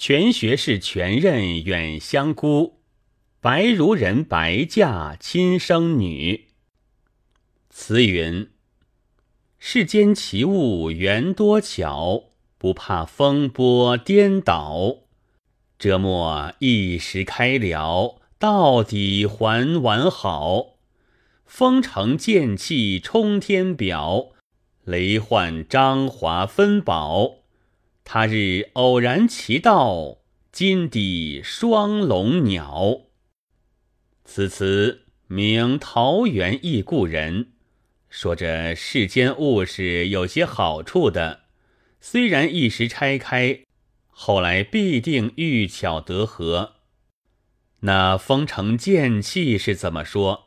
全学士全任远香姑，白如人白嫁亲生女。词云：世间奇物原多巧，不怕风波颠倒。折磨一时开了，到底还完好。风城剑气冲天表，雷幻张华分宝。他日偶然其道，金抵双龙鸟。此词名桃源忆故人，说着世间物事有些好处的，虽然一时拆开，后来必定遇巧得合。那风城剑气是怎么说？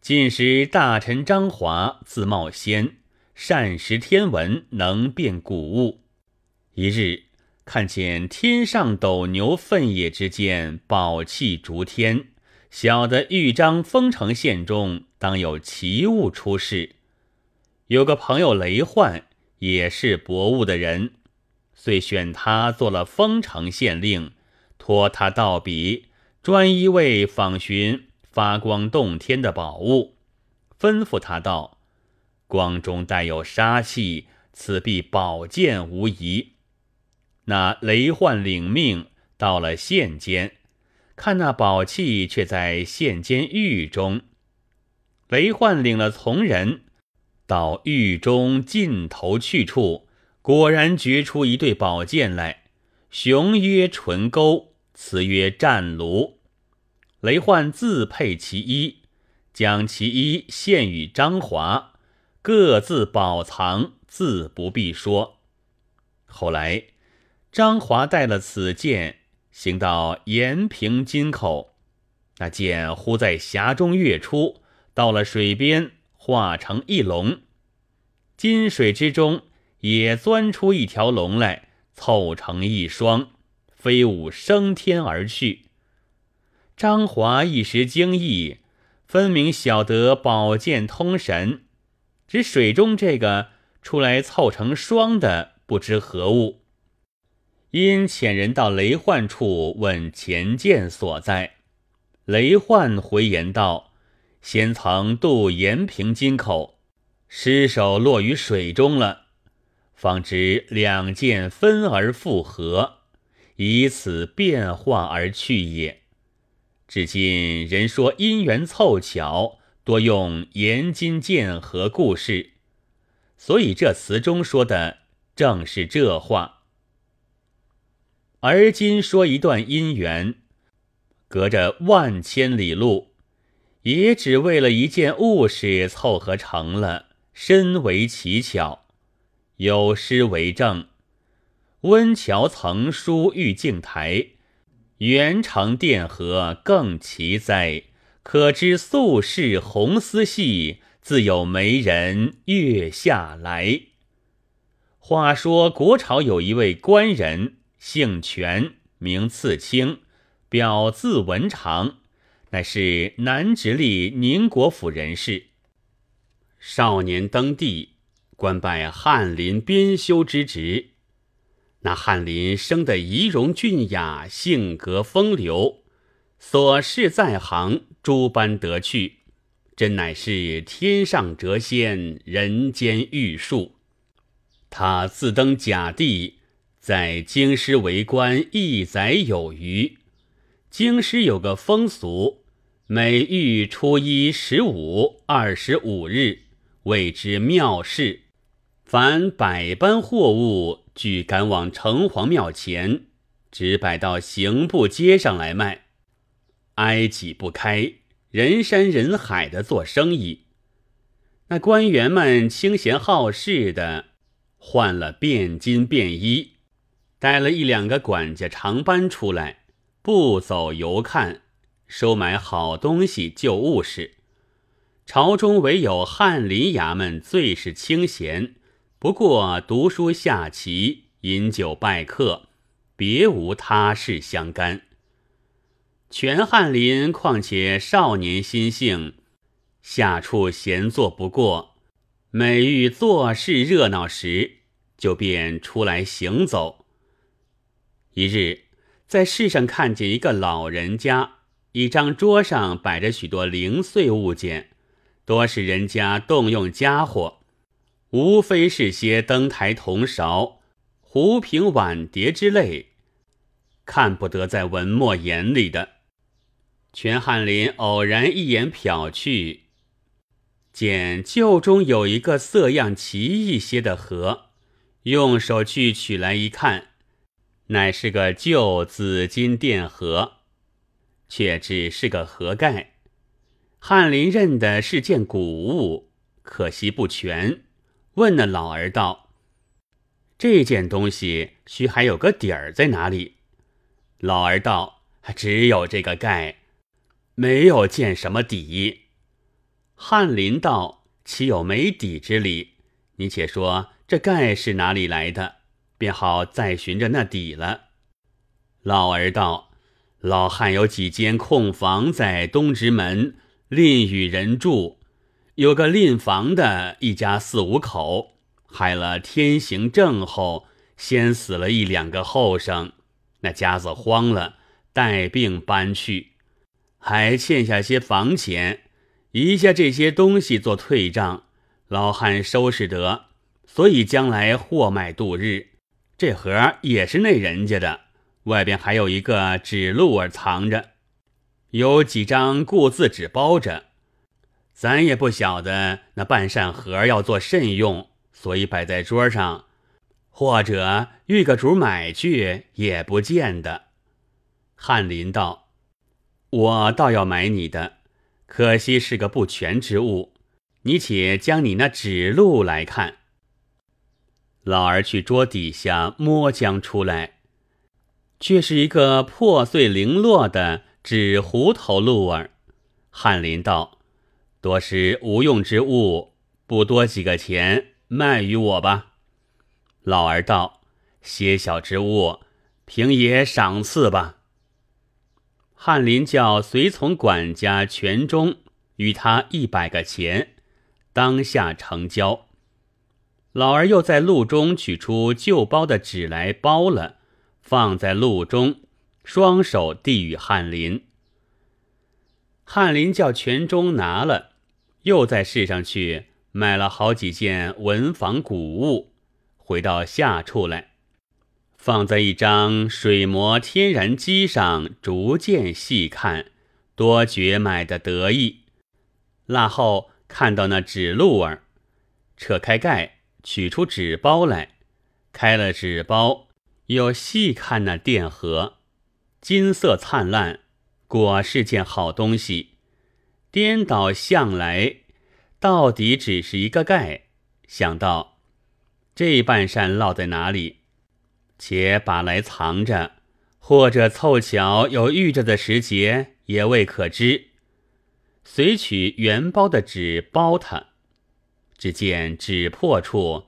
近时大臣张华自冒仙，善识天文，能辨古物。一日，看见天上斗牛粪野之间，宝气逐天，晓得豫章丰城县中当有奇物出世。有个朋友雷焕，也是博物的人，遂选他做了丰城县令，托他道笔，专一为访寻发光洞天的宝物，吩咐他道：“光中带有杀气，此必宝剑无疑。”那雷焕领命到了县间，看那宝器却在县间狱中。雷焕领了从人到狱中尽头去处，果然掘出一对宝剑来，雄曰纯钩，雌曰战卢。雷焕自配其一，将其一献与张华，各自宝藏，自不必说。后来。张华带了此剑，行到延平津口，那剑忽在峡中跃出，到了水边，化成一龙。金水之中也钻出一条龙来，凑成一双，飞舞升天而去。张华一时惊异，分明晓得宝剑通神，只水中这个出来凑成双的，不知何物。因遣人到雷焕处问前剑所在，雷焕回言道：“先曾渡延平津口，失手落于水中了，方知两剑分而复合，以此变化而去也。至今人说因缘凑巧，多用延金剑合故事，所以这词中说的正是这话。”而今说一段姻缘，隔着万千里路，也只为了一件物事凑合成了，深为奇巧。有诗为证：“温峤曾书玉镜台，元成殿河更奇哉。可知素世红丝细，自有媒人月下来。”话说国朝有一位官人。姓权，名次卿，表字文长，乃是南直隶宁国府人士。少年登第，官拜翰林编修之职。那翰林生得仪容俊雅，性格风流，所事在行诸般得趣，真乃是天上谪仙，人间玉树。他自登甲第。在京师为官一载有余。京师有个风俗，每遇初一、十五、二十五日，谓之庙事。凡百般货物，俱赶往城隍庙前，直摆到刑部街上来卖，挨挤不开，人山人海的做生意。那官员们清闲好事的，换了便金便衣。带了一两个管家长班出来，不走游看，收买好东西旧物事。朝中唯有翰林衙门最是清闲，不过读书下棋、饮酒拜客，别无他事相干。全翰林况且少年心性，下处闲坐不过，每遇做事热闹时，就便出来行走。一日，在市上看见一个老人家，一张桌上摆着许多零碎物件，多是人家动用家伙，无非是些灯台、铜勺、壶瓶、碗碟之类，看不得在文墨眼里的。全翰林偶然一眼瞟去，见旧中有一个色样奇异些的盒，用手去取来一看。乃是个旧紫金殿盒，却只是个盒盖。翰林认的是件古物，可惜不全。问那老儿道：“这件东西须还有个底儿在哪里？”老儿道：“只有这个盖，没有见什么底。”翰林道：“岂有没底之理？你且说这盖是哪里来的？”便好再寻着那底了。老儿道：“老汉有几间空房在东直门，另与人住。有个赁房的一家四五口，害了天行正后，先死了一两个后生，那家子慌了，带病搬去，还欠下些房钱，一下这些东西做退账，老汉收拾得，所以将来货卖度日。”这盒也是那人家的，外边还有一个纸鹿儿藏着，有几张故字纸包着。咱也不晓得那半扇盒要做甚用，所以摆在桌上，或者遇个主买去也不见得。翰林道：“我倒要买你的，可惜是个不全之物。你且将你那纸箓来看。”老儿去桌底下摸将出来，却是一个破碎零落的纸糊头鹿儿。翰林道：“多是无用之物，不多几个钱，卖与我吧。”老儿道：“些小之物，平爷赏赐吧。”翰林叫随从管家全中与他一百个钱，当下成交。老儿又在路中取出旧包的纸来包了，放在路中，双手递与翰林。翰林叫全中拿了，又在市上去买了好几件文房古物，回到下处来，放在一张水磨天然机上，逐渐细看，多觉买的得意。腊后看到那纸鹿儿，扯开盖。取出纸包来，开了纸包，又细看那电盒，金色灿烂，果是件好东西。颠倒向来，到底只是一个盖。想到这半扇落在哪里，且把来藏着，或者凑巧有遇着的时节，也未可知。随取原包的纸包它。只见纸破处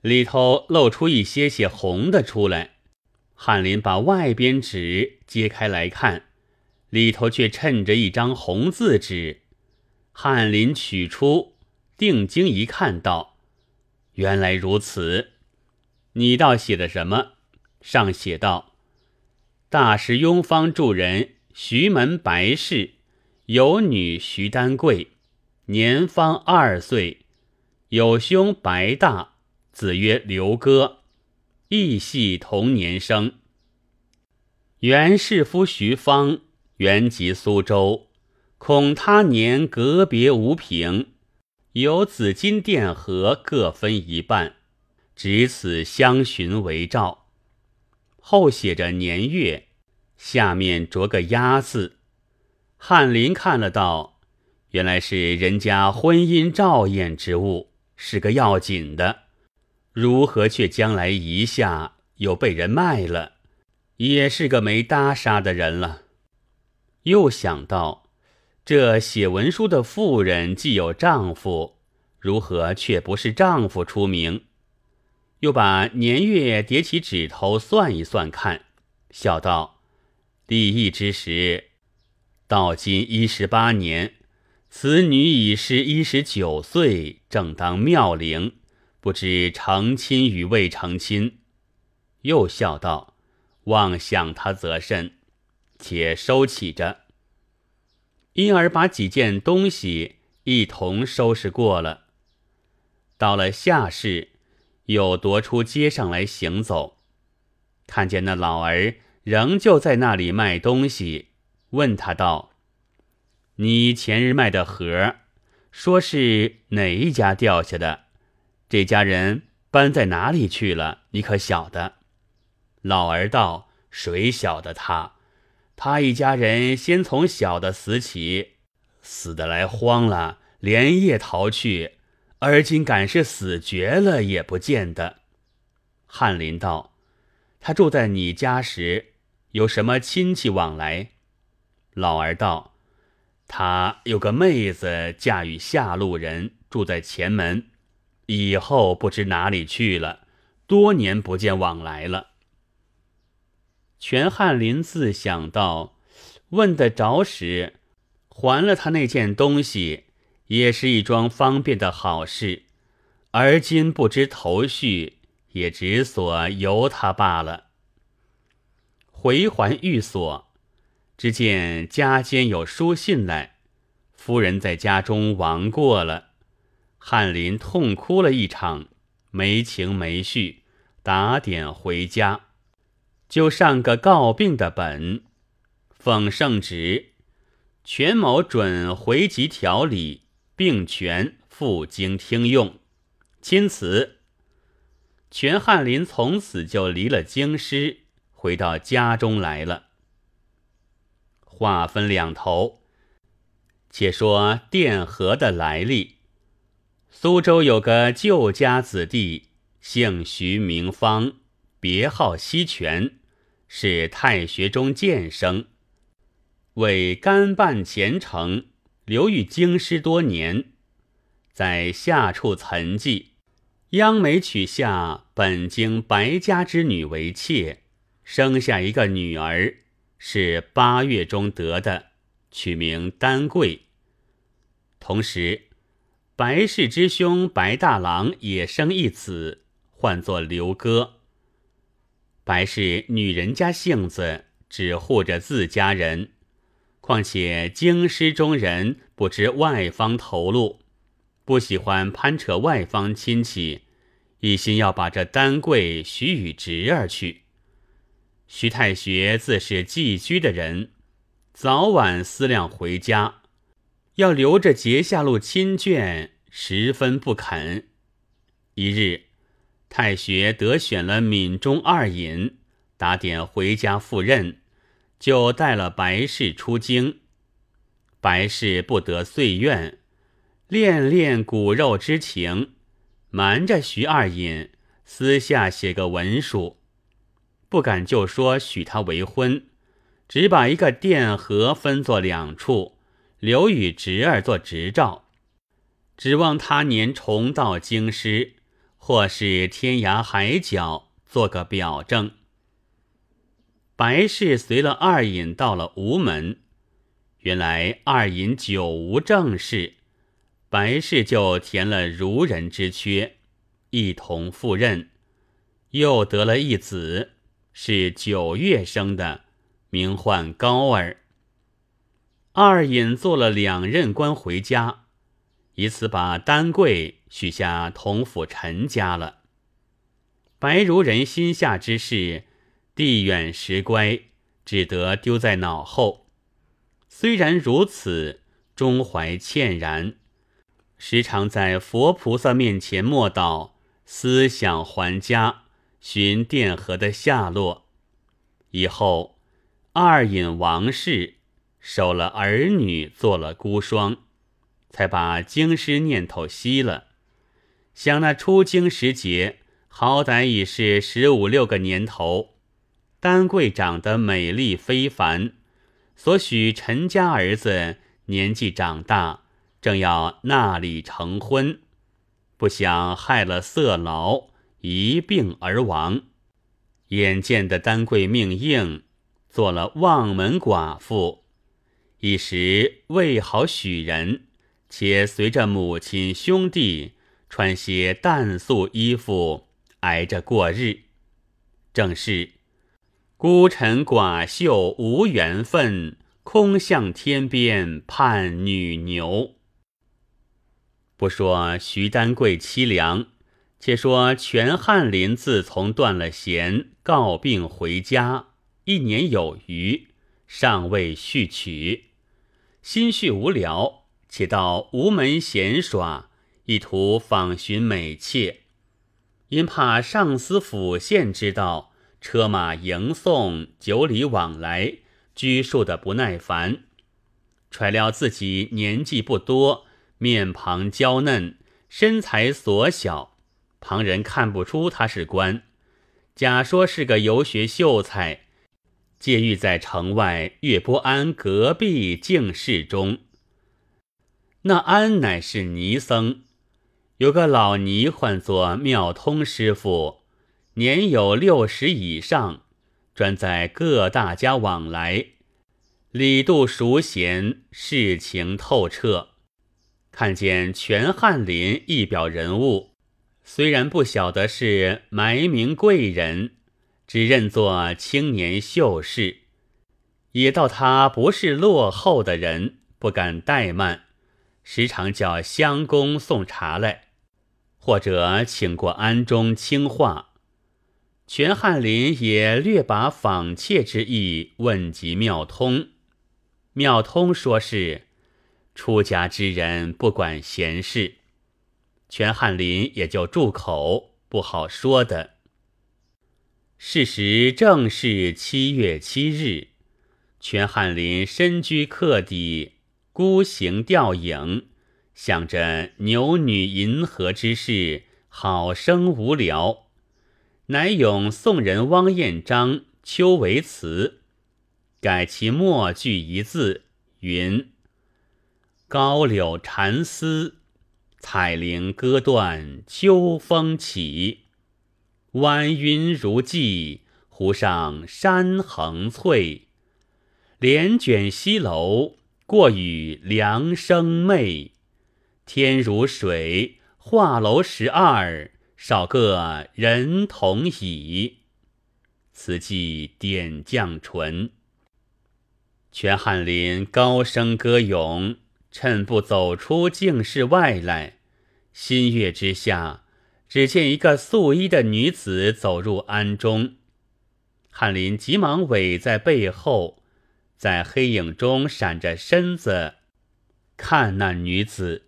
里头露出一些些红的出来，翰林把外边纸揭开来看，里头却衬着一张红字纸。翰林取出，定睛一看，道：“原来如此。你倒写的什么？”上写道：“大师庸方助人徐门白氏，有女徐丹桂，年方二岁。”有兄白大，子曰刘歌，亦系同年生。原世夫徐方，原籍苏州，恐他年隔别无凭，有紫金殿和各分一半，只此相寻为照。后写着年月，下面着个押字。翰林看了道：原来是人家婚姻照验之物。是个要紧的，如何却将来一下又被人卖了？也是个没搭杀的人了。又想到，这写文书的妇人既有丈夫，如何却不是丈夫出名？又把年月叠起指头算一算，看，笑道：“立意之时，到今一十八年。”此女已是一十九岁，正当妙龄，不知成亲与未成亲。又笑道：“妄想他则甚，且收起着。因而把几件东西一同收拾过了。到了下市，又踱出街上来行走，看见那老儿仍旧在那里卖东西，问他道：“你前日卖的盒，说是哪一家掉下的？这家人？”搬在哪里去了？你可晓得？老儿道：“谁晓得他？他一家人先从小的死起，死的来慌了，连夜逃去，而今敢是死绝了，也不见得。”翰林道：“他住在你家时，有什么亲戚往来？”老儿道：“他有个妹子嫁与下路人，住在前门。”以后不知哪里去了，多年不见往来了。全翰林自想到，问得着时，还了他那件东西，也是一桩方便的好事。而今不知头绪，也只所由他罢了。回还寓所，只见家间有书信来，夫人在家中亡过了。翰林痛哭了一场，没情没绪，打点回家，就上个告病的本，奉圣旨，全某准回籍调理，并权赴京听用。钦此。全翰林从此就离了京师，回到家中来了。话分两头，且说电荷的来历。苏州有个旧家子弟，姓徐名方，别号西泉，是太学中监生，为干办前程，留于京师多年，在下处岑记，央媒娶下本京白家之女为妾，生下一个女儿，是八月中得的，取名丹桂，同时。白氏之兄白大郎也生一子，唤作刘哥。白氏女人家性子，只护着自家人，况且京师中人不知外方投入，不喜欢攀扯外方亲戚，一心要把这丹桂许与侄儿去。徐太学自是寄居的人，早晚思量回家。要留着结下路亲眷，十分不肯。一日，太学得选了闽中二尹，打点回家赴任，就带了白氏出京。白氏不得遂愿，恋恋骨肉之情，瞒着徐二尹，私下写个文书，不敢就说许他为婚，只把一个殿和分作两处。留与侄儿做执照，指望他年重到京师，或是天涯海角做个表证。白氏随了二尹到了吴门，原来二尹久无正事，白氏就填了儒人之缺，一同赴任，又得了一子，是九月生的，名唤高儿。二尹做了两任官回家，以此把丹桂许下同府陈家了。白如人心下之事，地远时乖，只得丢在脑后。虽然如此，终怀歉然，时常在佛菩萨面前默祷，思想还家，寻殿和的下落。以后二尹王氏。守了儿女，做了孤孀，才把京师念头熄了。想那出京时节，好歹已是十五六个年头，丹桂长得美丽非凡，所许陈家儿子年纪长大，正要纳礼成婚，不想害了色劳，一病而亡。眼见的丹桂命硬，做了望门寡妇。一时未好许人，且随着母亲兄弟穿些淡素衣服，挨着过日。正是孤臣寡秀无缘分，空向天边盼女牛。不说徐丹桂凄凉，且说全翰林自从断了弦，告病回家，一年有余，尚未续曲，心绪无聊，且到吴门闲耍，意图访寻美妾，因怕上司府县知道，车马迎送，九里往来，拘束的不耐烦，揣料自己年纪不多。面庞娇嫩，身材所小，旁人看不出他是官。假说是个游学秀才，借寓在城外岳波庵隔壁净室中。那庵乃是尼僧，有个老尼唤作妙通师傅，年有六十以上，专在各大家往来，礼度熟贤，事情透彻。看见全翰林一表人物，虽然不晓得是埋名贵人，只认作青年秀士，也道他不是落后的人，不敢怠慢，时常叫相公送茶来，或者请过庵中清话。全翰林也略把访妾之意问及妙通，妙通说是。出家之人不管闲事，全翰林也就住口，不好说的。事实正是七月七日，全翰林身居客邸，孤行吊影，想着牛女银河之事，好生无聊，乃咏宋人汪彦章《秋为词》，改其末句一字，云。高柳缠丝，彩铃歌断秋风起。晚云如髻，湖上山横翠。帘卷西楼，过雨凉生寐。天如水，画楼十二，少个人同倚。此寄点绛唇。全翰林高声歌咏。趁不走出净室外来，新月之下，只见一个素衣的女子走入庵中。翰林急忙尾在背后，在黑影中闪着身子，看那女子。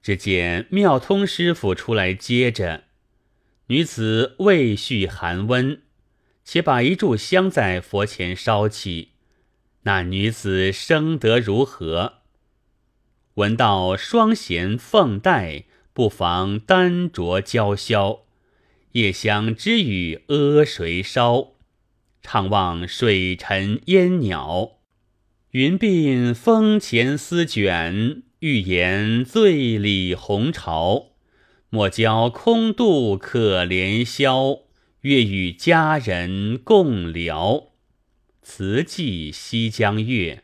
只见妙通师傅出来接着，女子未续寒温，且把一炷香在佛前烧起。那女子生得如何？闻道双弦凤带，不妨单酌娇箫。夜香之雨阿谁烧？怅望水沉烟袅，云鬓风前丝卷。欲言醉里红潮，莫教空度可怜宵。月与佳人共聊，词寄西江月。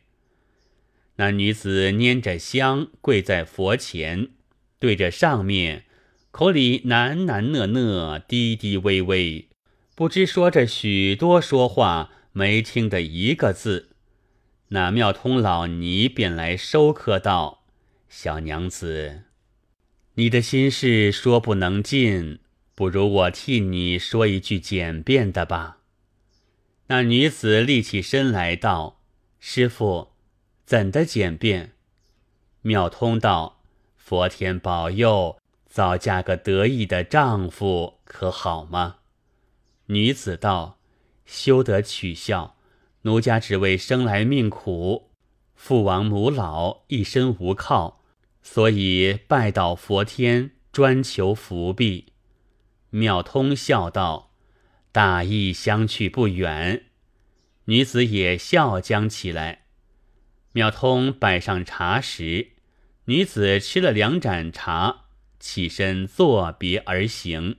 那女子拈着香，跪在佛前，对着上面，口里喃喃讷讷，低低微微，不知说着许多说话，没听得一个字。那妙通老尼便来收客道：“小娘子，你的心事说不能尽，不如我替你说一句简便的吧。”那女子立起身来道：“师傅。”怎的简便？妙通道：“佛天保佑，早嫁个得意的丈夫，可好吗？”女子道：“休得取笑，奴家只为生来命苦，父亡母老，一身无靠，所以拜倒佛天，专求福庇。”妙通笑道：“大义相去不远。”女子也笑将起来。妙通摆上茶食，女子吃了两盏茶，起身作别而行。